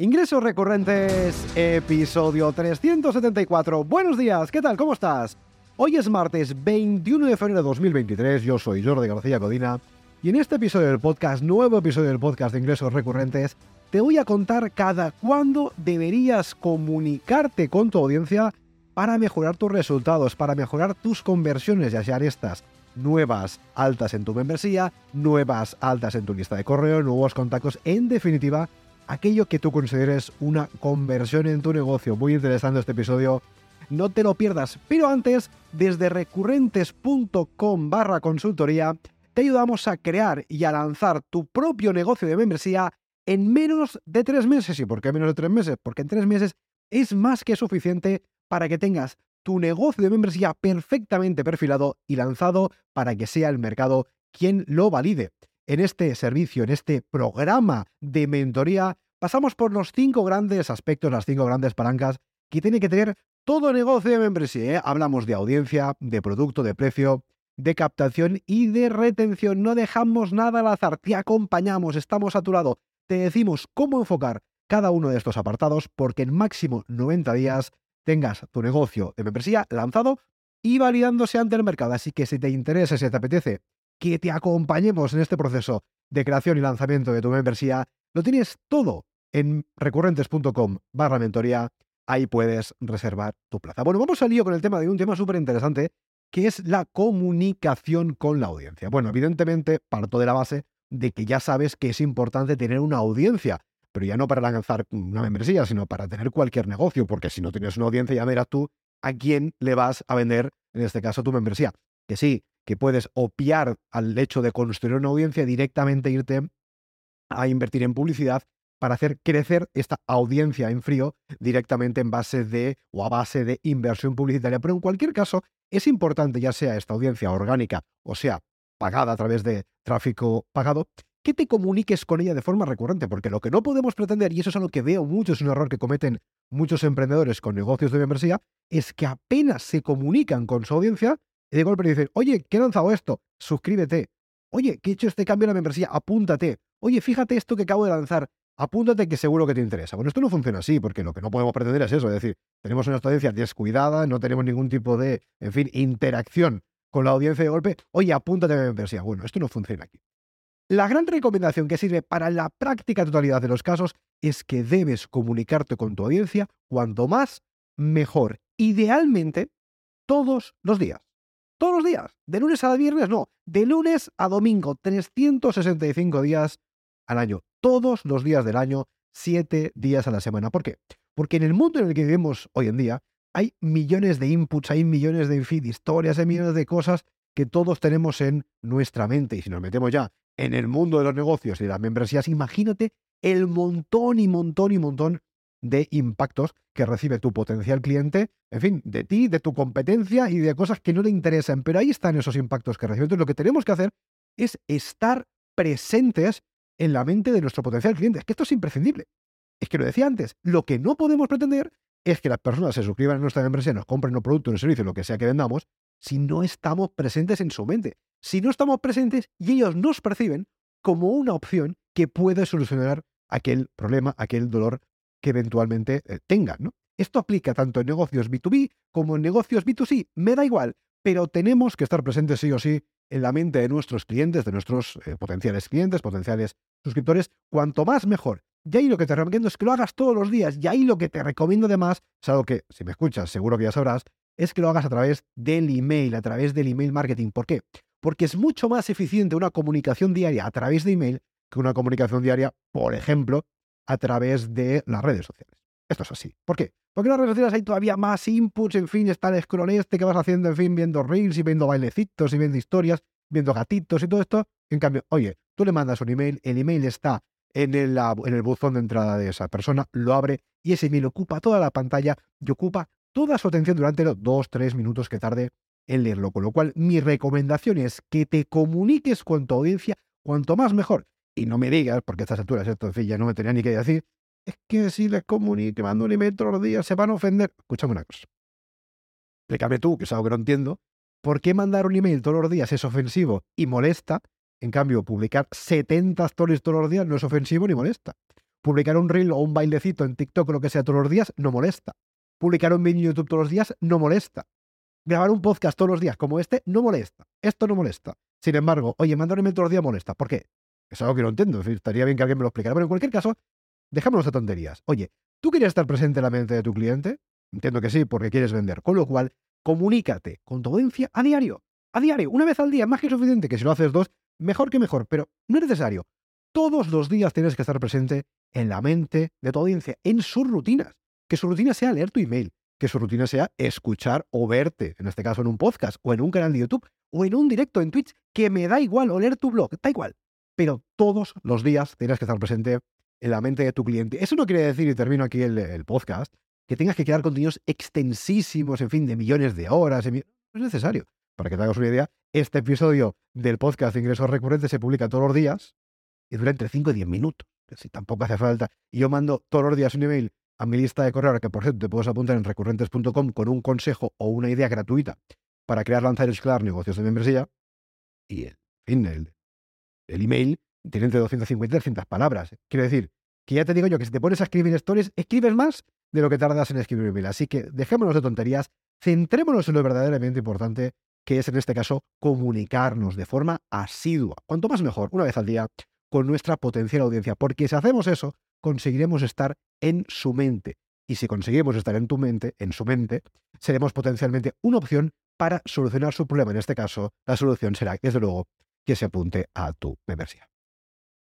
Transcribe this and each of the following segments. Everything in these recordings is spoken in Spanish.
Ingresos recurrentes, episodio 374. Buenos días, ¿qué tal? ¿Cómo estás? Hoy es martes 21 de febrero de 2023, yo soy Jordi García Codina y en este episodio del podcast, nuevo episodio del podcast de ingresos recurrentes, te voy a contar cada cuándo deberías comunicarte con tu audiencia para mejorar tus resultados, para mejorar tus conversiones, ya sean estas nuevas altas en tu membresía, nuevas altas en tu lista de correo, nuevos contactos, en definitiva, aquello que tú consideres una conversión en tu negocio. Muy interesante este episodio. No te lo pierdas. Pero antes, desde recurrentes.com barra consultoría, te ayudamos a crear y a lanzar tu propio negocio de membresía en menos de tres meses. ¿Y por qué menos de tres meses? Porque en tres meses es más que suficiente para que tengas tu negocio de membresía perfectamente perfilado y lanzado para que sea el mercado quien lo valide en este servicio, en este programa de mentoría, pasamos por los cinco grandes aspectos, las cinco grandes palancas que tiene que tener todo negocio de membresía. ¿eh? Hablamos de audiencia, de producto, de precio, de captación y de retención. No dejamos nada al azar, te acompañamos, estamos a tu lado, te decimos cómo enfocar cada uno de estos apartados porque en máximo 90 días tengas tu negocio de membresía lanzado y validándose ante el mercado. Así que si te interesa, si te apetece que te acompañemos en este proceso de creación y lanzamiento de tu membresía, lo tienes todo en recurrentes.com barra mentoría. Ahí puedes reservar tu plaza. Bueno, vamos al lío con el tema de un tema súper interesante, que es la comunicación con la audiencia. Bueno, evidentemente parto de la base de que ya sabes que es importante tener una audiencia, pero ya no para lanzar una membresía, sino para tener cualquier negocio, porque si no tienes una audiencia ya verás tú a quién le vas a vender, en este caso, tu membresía. Que sí, que puedes opiar al hecho de construir una audiencia, directamente irte a invertir en publicidad para hacer crecer esta audiencia en frío directamente en base de o a base de inversión publicitaria. Pero en cualquier caso, es importante, ya sea esta audiencia orgánica o sea pagada a través de tráfico pagado, que te comuniques con ella de forma recurrente, porque lo que no podemos pretender, y eso es algo que veo mucho, es un error que cometen muchos emprendedores con negocios de membresía, es que apenas se comunican con su audiencia, y de golpe le dicen, oye, ¿qué he lanzado esto? Suscríbete. Oye, que he hecho este cambio en la membresía, apúntate. Oye, fíjate esto que acabo de lanzar, apúntate que seguro que te interesa. Bueno, esto no funciona así, porque lo que no podemos pretender es eso, es decir, tenemos una audiencia descuidada, no tenemos ningún tipo de, en fin, interacción con la audiencia de golpe, oye, apúntate a la membresía. Bueno, esto no funciona aquí. La gran recomendación que sirve para la práctica totalidad de los casos es que debes comunicarte con tu audiencia cuanto más, mejor. Idealmente, todos los días. Todos los días. De lunes a viernes, no. De lunes a domingo. 365 días al año. Todos los días del año. 7 días a la semana. ¿Por qué? Porque en el mundo en el que vivimos hoy en día hay millones de inputs, hay millones de en historias, hay millones de cosas que todos tenemos en nuestra mente. Y si nos metemos ya en el mundo de los negocios y de las membresías, imagínate el montón y montón y montón de impactos que recibe tu potencial cliente, en fin, de ti, de tu competencia y de cosas que no le interesan. Pero ahí están esos impactos que recibe. Entonces, lo que tenemos que hacer es estar presentes en la mente de nuestro potencial cliente. Es que esto es imprescindible. Es que lo decía antes, lo que no podemos pretender es que las personas se suscriban a nuestra empresa, nos compren un producto, un servicio, lo que sea que vendamos, si no estamos presentes en su mente. Si no estamos presentes y ellos nos perciben como una opción que puede solucionar aquel problema, aquel dolor que eventualmente eh, tengan. ¿no? Esto aplica tanto en negocios B2B como en negocios B2C, me da igual, pero tenemos que estar presentes sí o sí en la mente de nuestros clientes, de nuestros eh, potenciales clientes, potenciales suscriptores, cuanto más mejor. Y ahí lo que te recomiendo es que lo hagas todos los días. Y ahí lo que te recomiendo además, es algo que si me escuchas seguro que ya sabrás, es que lo hagas a través del email, a través del email marketing. ¿Por qué? Porque es mucho más eficiente una comunicación diaria a través de email que una comunicación diaria, por ejemplo, a través de las redes sociales. Esto es así. ¿Por qué? Porque en las redes sociales hay todavía más inputs, en fin, está el scroll este que vas haciendo, en fin, viendo reels y viendo bailecitos y viendo historias, viendo gatitos y todo esto. En cambio, oye, tú le mandas un email, el email está en el, en el buzón de entrada de esa persona, lo abre y ese email ocupa toda la pantalla y ocupa toda su atención durante los dos, tres minutos que tarde en leerlo. Con lo cual, mi recomendación es que te comuniques con tu audiencia cuanto más mejor y no me digas, porque a estas alturas, esto, en fin, ya no me tenía ni que decir, es que si les comunico, mando un email todos los días, se van a ofender. Escúchame una cosa. Explícame tú, que es algo que no entiendo, ¿por qué mandar un email todos los días es ofensivo y molesta? En cambio, publicar 70 stories todos los días no es ofensivo ni molesta. Publicar un reel o un bailecito en TikTok o lo que sea todos los días no molesta. Publicar un vídeo en YouTube todos los días no molesta. Grabar un podcast todos los días como este no molesta. Esto no molesta. Sin embargo, oye, mandar un email todos los días molesta. ¿Por qué? Es algo que no entiendo. estaría bien que alguien me lo explicara. Pero en cualquier caso, dejémonos de tonterías. Oye, ¿tú quieres estar presente en la mente de tu cliente? Entiendo que sí, porque quieres vender. Con lo cual, comunícate con tu audiencia a diario. A diario, una vez al día, más que suficiente, que si lo haces dos, mejor que mejor, pero no es necesario. Todos los días tienes que estar presente en la mente de tu audiencia, en sus rutinas. Que su rutina sea leer tu email, que su rutina sea escuchar o verte, en este caso en un podcast, o en un canal de YouTube, o en un directo en Twitch, que me da igual, o leer tu blog, da igual. Pero todos los días tienes que estar presente en la mente de tu cliente. Eso no quiere decir, y termino aquí el, podcast, que tengas que crear contenidos extensísimos, en fin, de millones de horas. No es necesario. Para que te hagas una idea, este episodio del podcast de ingresos recurrentes se publica todos los días y dura entre 5 y 10 minutos. Si tampoco hace falta. Y yo mando todos los días un email a mi lista de correo, que por cierto te puedes apuntar en recurrentes.com con un consejo o una idea gratuita para crear, lanzar y escalar negocios de membresía. Y en fin, el, el email tiene entre 250 y 300 palabras. Quiero decir, que ya te digo yo que si te pones a escribir stories, escribes más de lo que tardas en escribir un email. Así que dejémonos de tonterías, centrémonos en lo verdaderamente importante, que es en este caso comunicarnos de forma asidua. Cuanto más mejor, una vez al día, con nuestra potencial audiencia. Porque si hacemos eso, conseguiremos estar en su mente. Y si conseguimos estar en tu mente, en su mente, seremos potencialmente una opción para solucionar su problema. En este caso, la solución será, desde luego, que se apunte a tu membresía.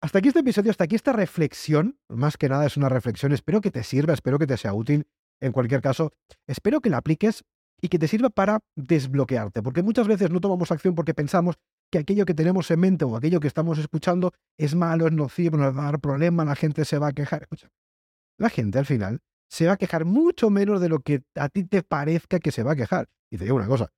Hasta aquí este episodio, hasta aquí esta reflexión. Más que nada es una reflexión. Espero que te sirva, espero que te sea útil. En cualquier caso, espero que la apliques y que te sirva para desbloquearte, porque muchas veces no tomamos acción porque pensamos que aquello que tenemos en mente o aquello que estamos escuchando es malo, es nocivo, nos va a dar problemas, la gente se va a quejar. La gente al final se va a quejar mucho menos de lo que a ti te parezca que se va a quejar. Y te digo una cosa,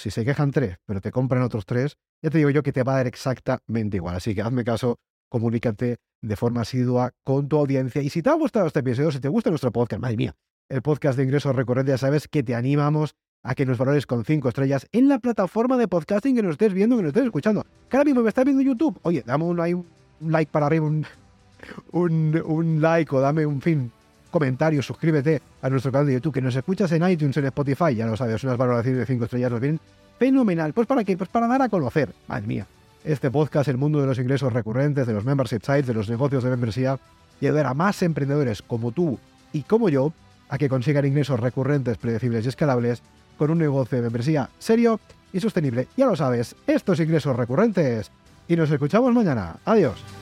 si se quejan tres, pero te compran otros tres, ya te digo yo que te va a dar exactamente igual. Así que hazme caso, comunícate de forma asidua con tu audiencia. Y si te ha gustado este episodio, si te gusta nuestro podcast, madre mía, el podcast de ingresos recurrentes, ya sabes que te animamos a que nos valores con cinco estrellas en la plataforma de podcasting que nos estés viendo, que nos estés escuchando. Que ahora mismo me estás viendo en YouTube. Oye, dame un, un like para arriba, un, un, like o dame un fin comentario, suscríbete a nuestro canal de YouTube, que nos escuchas en iTunes, en Spotify, ya lo sabes, unas valoraciones de cinco estrellas nos vienen fenomenal. Pues para qué? Pues para dar a conocer, madre mía, este podcast, el mundo de los ingresos recurrentes, de los membership sites, de los negocios de membresía, y ayudar a más emprendedores como tú y como yo a que consigan ingresos recurrentes, predecibles y escalables con un negocio de membresía serio y sostenible. Ya lo sabes, estos ingresos recurrentes. Y nos escuchamos mañana. Adiós.